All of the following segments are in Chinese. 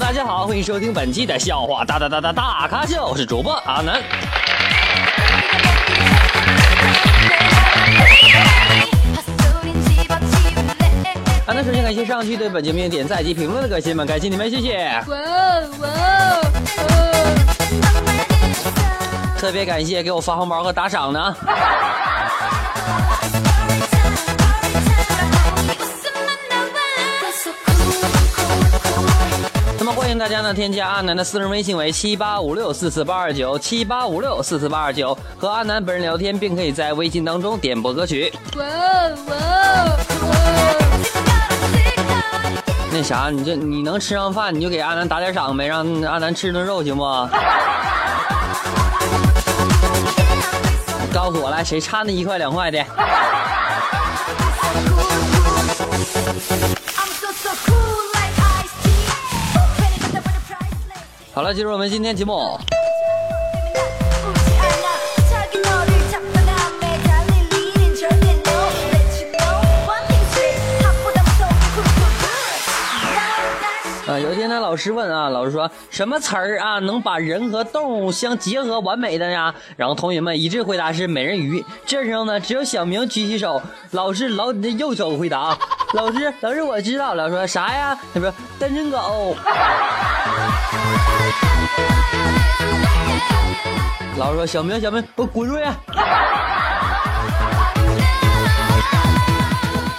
大家好欢迎收听本期的笑话大大大大大咖秀，我是主播阿南。阿南首先感谢上期对本节目点赞及评论的各位们，感谢你们，谢谢。哇哦哇哦！特别感谢给我发红包和打赏的。欢迎大家呢添加阿南的私人微信为七八五六四四八二九七八五六四四八二九，和阿南本人聊天，并可以在微信当中点播歌曲。哇哦哇！那啥，你这你能吃上饭，你就给阿南打点赏呗，让阿南吃顿肉行不？告诉我来，谁差那一块两块的？好了，进入我们今天节目。师问啊，老师说什么词儿啊能把人和动物相结合完美的呀？然后同学们一致回答是美人鱼。这时候呢，只有小明举起手，老师老你的右手回答，老师老师我知道了，说啥呀？他说单身狗。老师说：“小明，小明，给我滚出去！”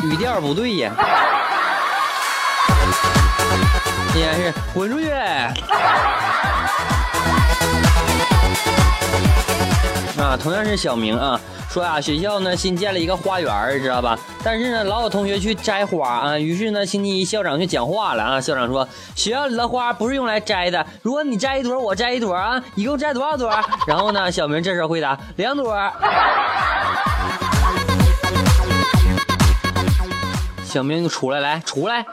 语调不对呀，应该是“滚出去”。啊，同样是小明啊。说啊，学校呢新建了一个花园，知道吧？但是呢，老有同学去摘花啊。于是呢，星期一校长就讲话了啊。校长说，学校里的花不是用来摘的。如果你摘一朵，我摘一朵啊，一共摘多少朵？然后呢，小明这时候回答，两朵。小明就出来，来出来。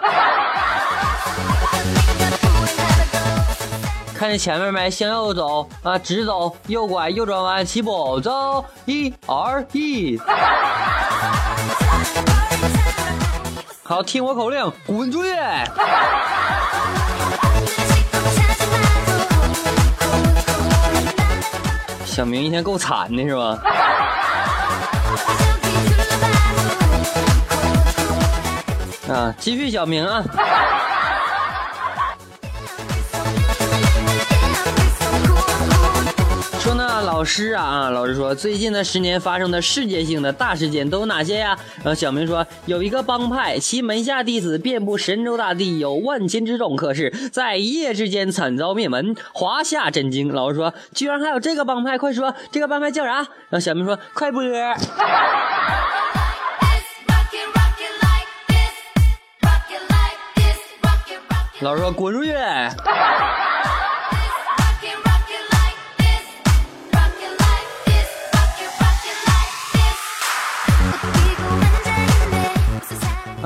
看见前面没？向右走啊，直走，右拐，右转弯，起步，走，一、二、一。好，听我口令，滚出去！小明一天够惨的，是吧？啊，继续，小明啊。老师啊，老师说最近的十年发生的世界性的大事件都有哪些呀？然后小明说有一个帮派，其门下弟子遍布神州大地，有万千之众，可是，在一夜之间惨遭灭门，华夏震惊。老师说居然还有这个帮派，快说这个帮派叫啥？然后小明说快播。老师说滚出去。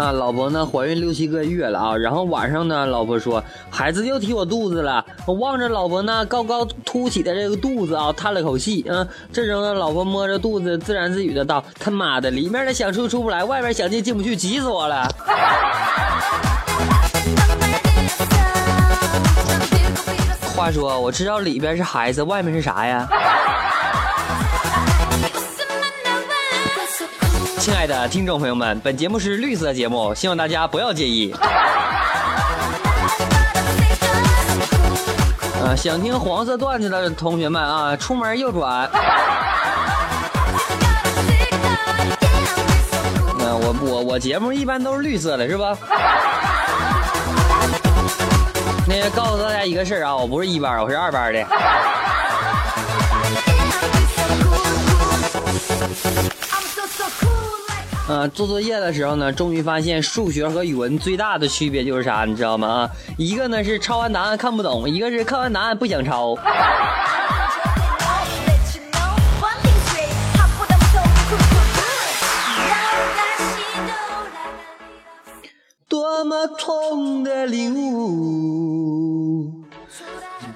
啊，老婆呢怀孕六七个月了啊，然后晚上呢，老婆说孩子又踢我肚子了。我望着老婆呢高高凸起的这个肚子啊，叹了口气。嗯，这时候呢，老婆摸着肚子自言自语的道：“他妈的，里面的想出出不来，外面想进进不去，急死我了。”话说，我知道里边是孩子，外面是啥呀？亲爱的听众朋友们，本节目是绿色节目，希望大家不要介意。呃，想听黄色段子的同学们啊，出门右转。那我我我节目一般都是绿色的，是吧？那个告诉大家一个事儿啊，我不是一班，我是二班的。啊，做作业的时候呢，终于发现数学和语文最大的区别就是啥，你知道吗？啊，一个呢是抄完答案看不懂，一个是看完答案不想抄。多么痛的领悟，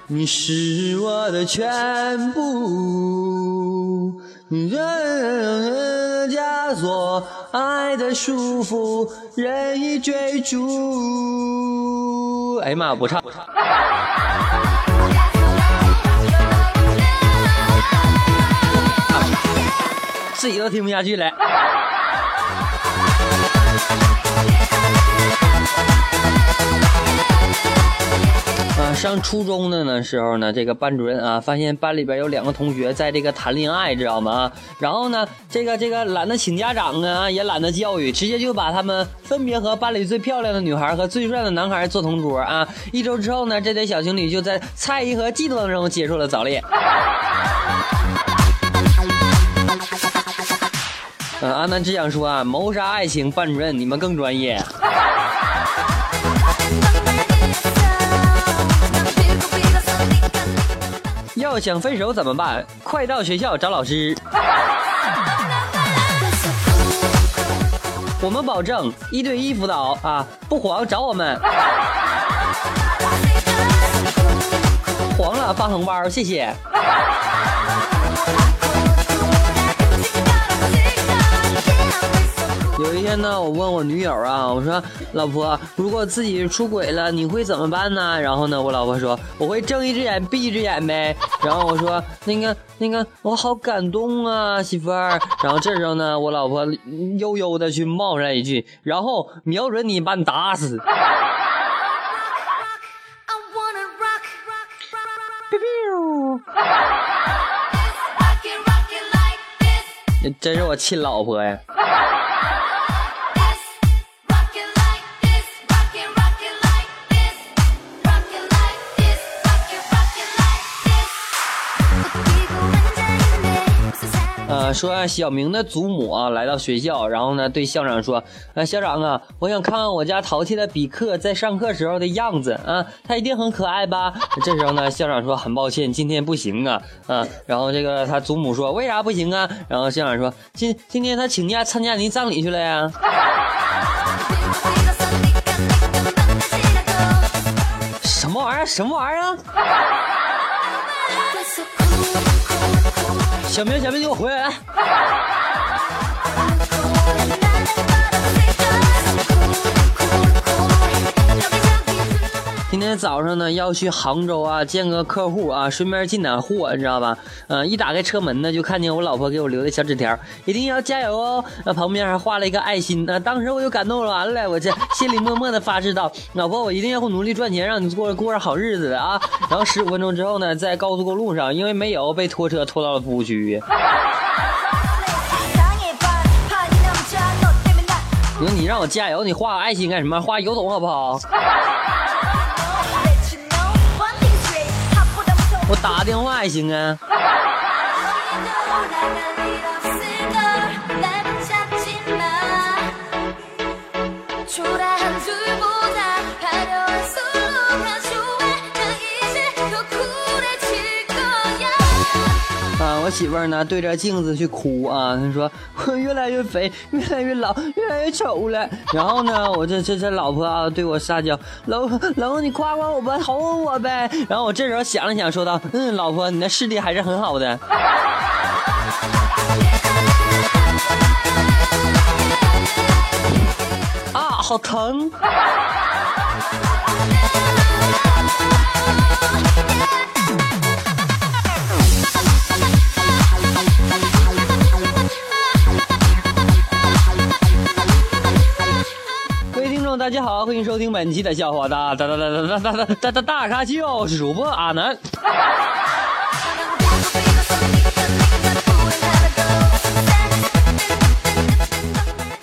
你是我的全部。人家锁。爱的束缚，任意追逐。哎呀妈，不唱。自己都听不下去了。啊，上初中的呢时候呢，这个班主任啊，发现班里边有两个同学在这个谈恋爱，知道吗？然后呢，这个这个懒得请家长啊，也懒得教育，直接就把他们分别和班里最漂亮的女孩和最帅的男孩做同桌啊。一周之后呢，这对小情侣就在猜疑和嫉妒当中结束了早恋。呃，阿南只想说啊，谋杀爱情，班主任你们更专业。想分手怎么办？快到学校找老师。我们保证一对一辅导啊，不黄找我们。黄了发红包，谢谢。有一天呢，我问我女友啊，我说老婆，如果自己出轨了，你会怎么办呢？然后呢，我老婆说我会睁一只眼闭一只眼呗。然后我说那个那个，我好感动啊，媳妇儿。然后这时候呢，我老婆悠悠的去冒出来一句，然后瞄准你把你打死。真是我亲老婆呀！说小明的祖母啊来到学校，然后呢对校长说：“呃，校长啊，我想看看我家淘气的比克在上课时候的样子啊，他一定很可爱吧？” 这时候呢，校长说：“很抱歉，今天不行啊。”啊，然后这个他祖母说：“为啥不行啊？”然后校长说：“今今天他请假参加您葬礼去了呀。”什么玩意儿？什么玩意儿？小明，小明，你给我回来！今天早上呢，要去杭州啊，见个客户啊，顺便进点货，你知道吧？嗯，一打开车门呢，就看见我老婆给我留的小纸条，一定要加油哦。那旁边还画了一个爱心，那当时我就感动完了，我这心里默默的发誓道：老婆，我一定要努力赚钱，让你过过上好日子的啊。然后十五分钟之后呢，在高速公路上，因为没油，被拖车拖到了服务区。你说你让我加油，你画个爱心干什么？画油桶好不好？我打个电话也行啊。我媳妇儿呢，对着镜子去哭啊，她说我越来越肥，越来越老，越来越丑了。然后呢，我这这这老婆啊，对我撒娇，老老公你夸夸我吧，哄哄我呗。然后我这时候想了想，说道，嗯，老婆，你的视力还是很好的。啊，好疼。大家好，欢迎收听本期的笑话大大大大大大大大大大咖秀，我是主播阿南。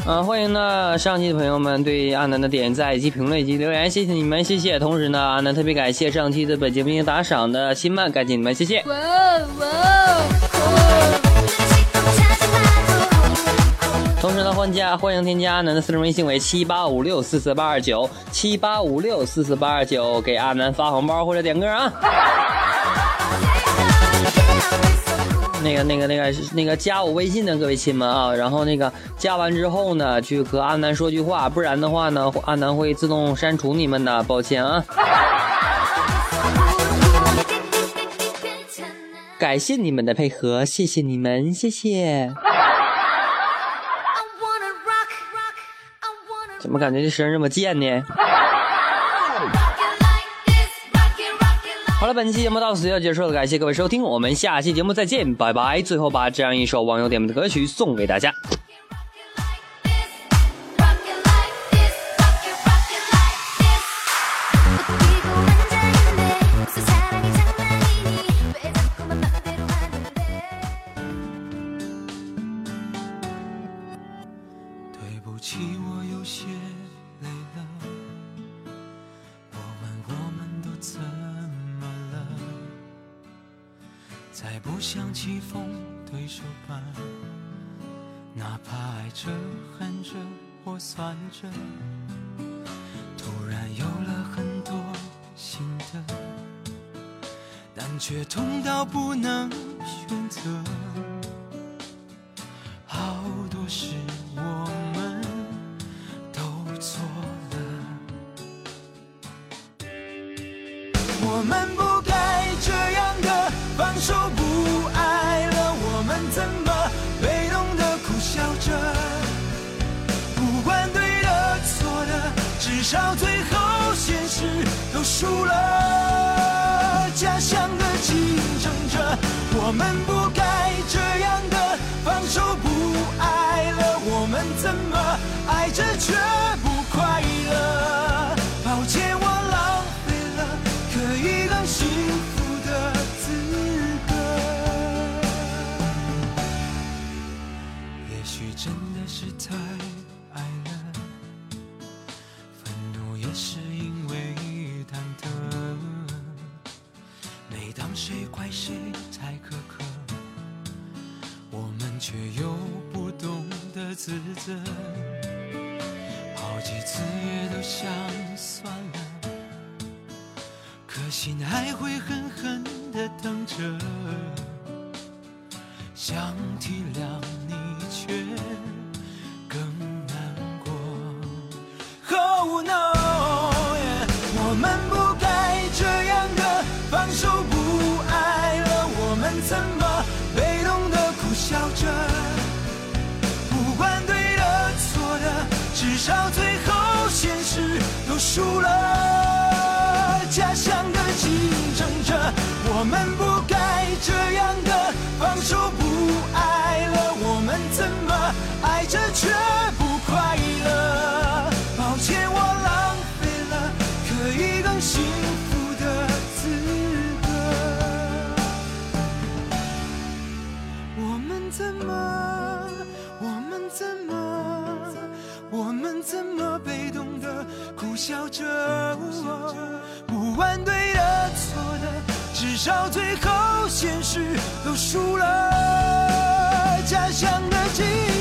啊，欢迎呢上期的朋友们对阿南的点赞以及评论以及留言，谢谢你们，谢谢。同时呢，阿南特别感谢上期的本节目打赏的新曼，感谢你们，谢谢。欢加欢迎添加阿南的私人微信为七八五六四四八二九七八五六四四八二九，给阿南发红包或者点歌啊。那个那个那个那个加我微信的各位亲们啊，然后那个加完之后呢，去和阿南说句话，不然的话呢，阿南会自动删除你们的，抱歉啊。感谢你们的配合，谢谢你们，谢谢。怎么感觉这声这么贱呢？好了，本期节目到此就要结束了，感谢各位收听，我们下期节目再见，拜拜。最后把这样一首网友点播的歌曲送给大家。不想棋逢对手吧，哪怕爱着、恨着或算着，突然有了很多心得，但却痛到不能选择。好多事我输了。假想的竞争者，我们不该这样的放手不爱了，我们怎么爱着却不快乐？抱歉，我浪费了可以更幸福的资格。也许真的是太爱了，愤怒也是自责。好几次也都想算了，可心还会狠狠的疼着。想体谅不管对的错的，至少最后现实都输了。家乡的记忆